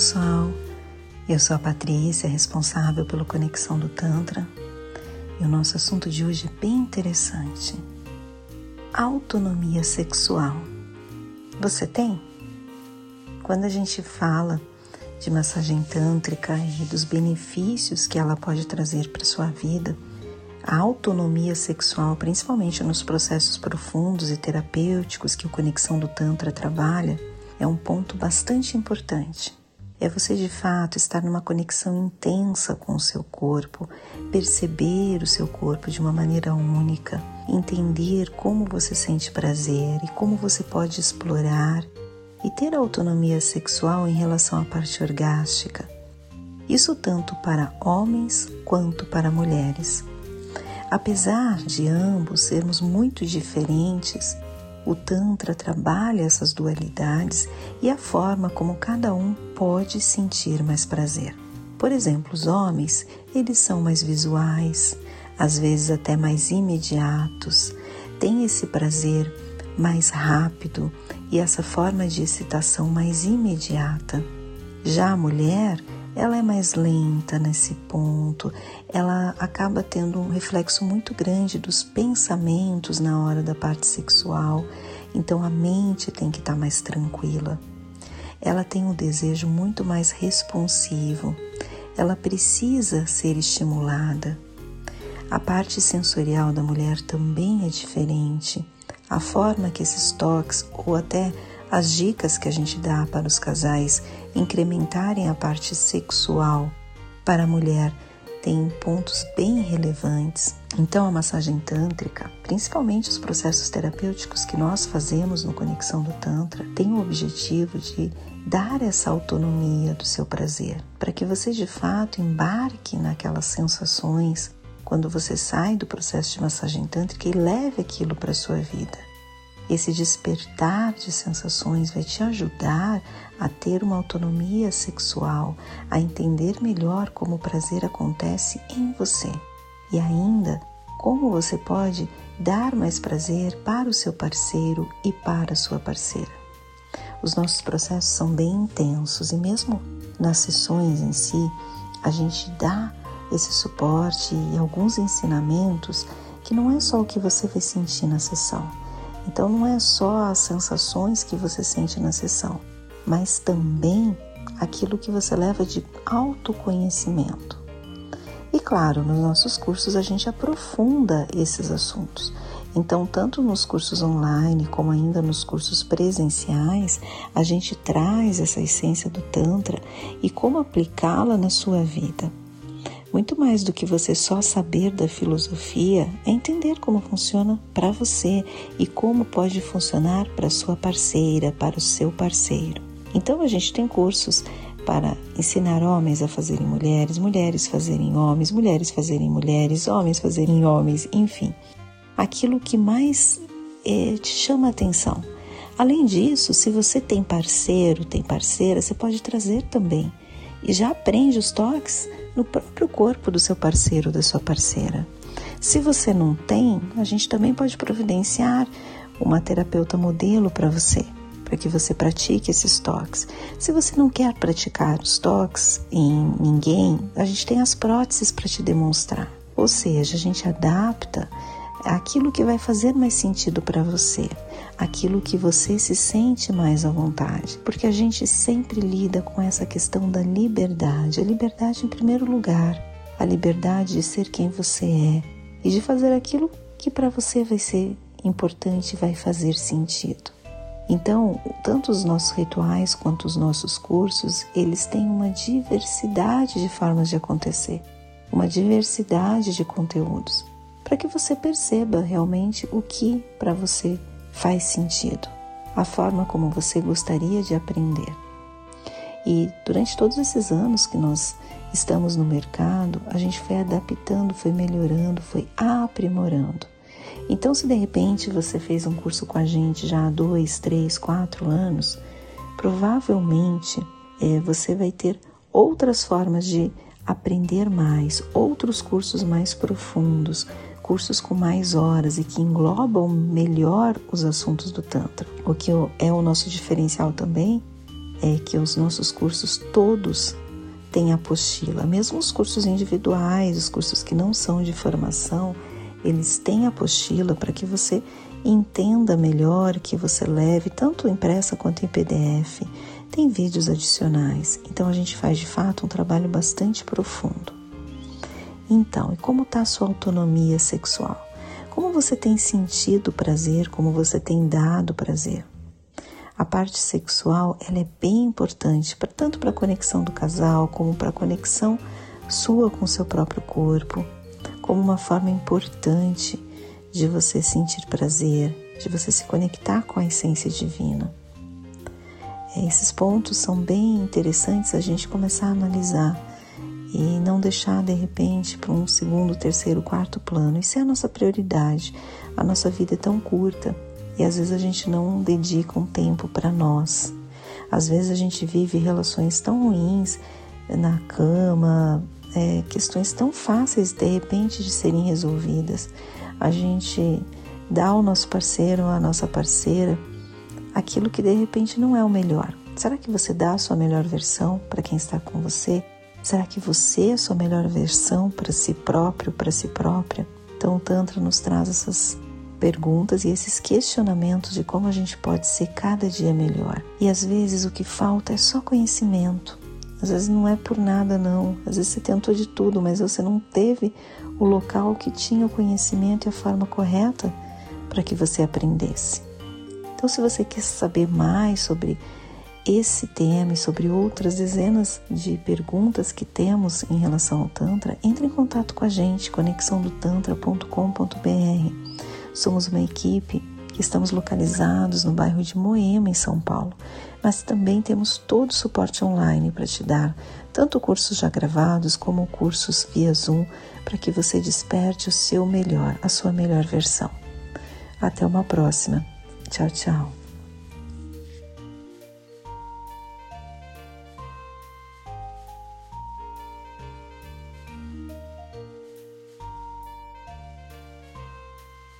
pessoal, eu sou a Patrícia, responsável pela Conexão do Tantra, e o nosso assunto de hoje é bem interessante. Autonomia sexual. Você tem? Quando a gente fala de massagem tântrica e dos benefícios que ela pode trazer para sua vida, a autonomia sexual, principalmente nos processos profundos e terapêuticos que o Conexão do Tantra trabalha, é um ponto bastante importante. É você de fato estar numa conexão intensa com o seu corpo, perceber o seu corpo de uma maneira única, entender como você sente prazer e como você pode explorar e ter autonomia sexual em relação à parte orgástica. Isso tanto para homens quanto para mulheres. Apesar de ambos sermos muito diferentes, o Tantra trabalha essas dualidades e a forma como cada um pode sentir mais prazer. Por exemplo, os homens, eles são mais visuais, às vezes até mais imediatos, têm esse prazer mais rápido e essa forma de excitação mais imediata. Já a mulher, ela é mais lenta nesse ponto, ela acaba tendo um reflexo muito grande dos pensamentos na hora da parte sexual, então a mente tem que estar tá mais tranquila. Ela tem um desejo muito mais responsivo, ela precisa ser estimulada. A parte sensorial da mulher também é diferente. A forma que esses toques ou até as dicas que a gente dá para os casais incrementarem a parte sexual para a mulher tem pontos bem relevantes. Então, a massagem tântrica, principalmente os processos terapêuticos que nós fazemos no Conexão do Tantra, tem o objetivo de dar essa autonomia do seu prazer, para que você de fato embarque naquelas sensações quando você sai do processo de massagem tântrica e leve aquilo para a sua vida. Esse despertar de sensações vai te ajudar a ter uma autonomia sexual, a entender melhor como o prazer acontece em você e ainda como você pode dar mais prazer para o seu parceiro e para a sua parceira. Os nossos processos são bem intensos e, mesmo nas sessões em si, a gente dá esse suporte e alguns ensinamentos que não é só o que você vai sentir na sessão então não é só as sensações que você sente na sessão, mas também aquilo que você leva de autoconhecimento. E claro, nos nossos cursos a gente aprofunda esses assuntos. Então, tanto nos cursos online como ainda nos cursos presenciais, a gente traz essa essência do Tantra e como aplicá-la na sua vida. Muito mais do que você só saber da filosofia, é entender como funciona para você e como pode funcionar para sua parceira, para o seu parceiro. Então a gente tem cursos para ensinar homens a fazerem mulheres, mulheres fazerem homens, mulheres fazerem mulheres, homens fazerem homens, enfim. Aquilo que mais é, te chama a atenção. Além disso, se você tem parceiro, tem parceira, você pode trazer também. E já aprende os toques no próprio corpo do seu parceiro ou da sua parceira. Se você não tem, a gente também pode providenciar uma terapeuta modelo para você, para que você pratique esses toques. Se você não quer praticar os toques em ninguém, a gente tem as próteses para te demonstrar. Ou seja, a gente adapta aquilo que vai fazer mais sentido para você, aquilo que você se sente mais à vontade, porque a gente sempre lida com essa questão da liberdade, a liberdade em primeiro lugar, a liberdade de ser quem você é. E de fazer aquilo que para você vai ser importante vai fazer sentido. Então, tanto os nossos rituais quanto os nossos cursos, eles têm uma diversidade de formas de acontecer, uma diversidade de conteúdos para que você perceba realmente o que para você faz sentido, a forma como você gostaria de aprender. E durante todos esses anos que nós estamos no mercado, a gente foi adaptando, foi melhorando, foi aprimorando. Então, se de repente você fez um curso com a gente já há dois, três, quatro anos, provavelmente é, você vai ter outras formas de aprender mais, outros cursos mais profundos, cursos com mais horas e que englobam melhor os assuntos do Tantra. O que é o nosso diferencial também é que os nossos cursos todos têm apostila, mesmo os cursos individuais, os cursos que não são de formação, eles têm apostila para que você entenda melhor, que você leve tanto impressa quanto em PDF. Tem vídeos adicionais, então a gente faz de fato um trabalho bastante profundo. Então, e como está a sua autonomia sexual? Como você tem sentido prazer? Como você tem dado prazer? A parte sexual ela é bem importante, tanto para a conexão do casal como para a conexão sua com seu próprio corpo, como uma forma importante de você sentir prazer, de você se conectar com a essência divina. É, esses pontos são bem interessantes a gente começar a analisar e não deixar de repente para um segundo, terceiro, quarto plano. Isso é a nossa prioridade. A nossa vida é tão curta e às vezes a gente não dedica um tempo para nós. Às vezes a gente vive relações tão ruins na cama, é, questões tão fáceis de repente de serem resolvidas a gente dá ao nosso parceiro à nossa parceira aquilo que de repente não é o melhor. Será que você dá a sua melhor versão para quem está com você? Será que você é a sua melhor versão para si próprio, para si própria? Então o Tantra nos traz essas perguntas e esses questionamentos de como a gente pode ser cada dia melhor. E às vezes o que falta é só conhecimento. Às vezes não é por nada, não. Às vezes você tentou de tudo, mas você não teve o local que tinha o conhecimento e a forma correta para que você aprendesse. Então, se você quer saber mais sobre esse tema e sobre outras dezenas de perguntas que temos em relação ao Tantra, entre em contato com a gente, conexãodotantra.com.br. Somos uma equipe que estamos localizados no bairro de Moema, em São Paulo, mas também temos todo o suporte online para te dar, tanto cursos já gravados como cursos via Zoom, para que você desperte o seu melhor, a sua melhor versão. Até uma próxima. Tchau, tchau.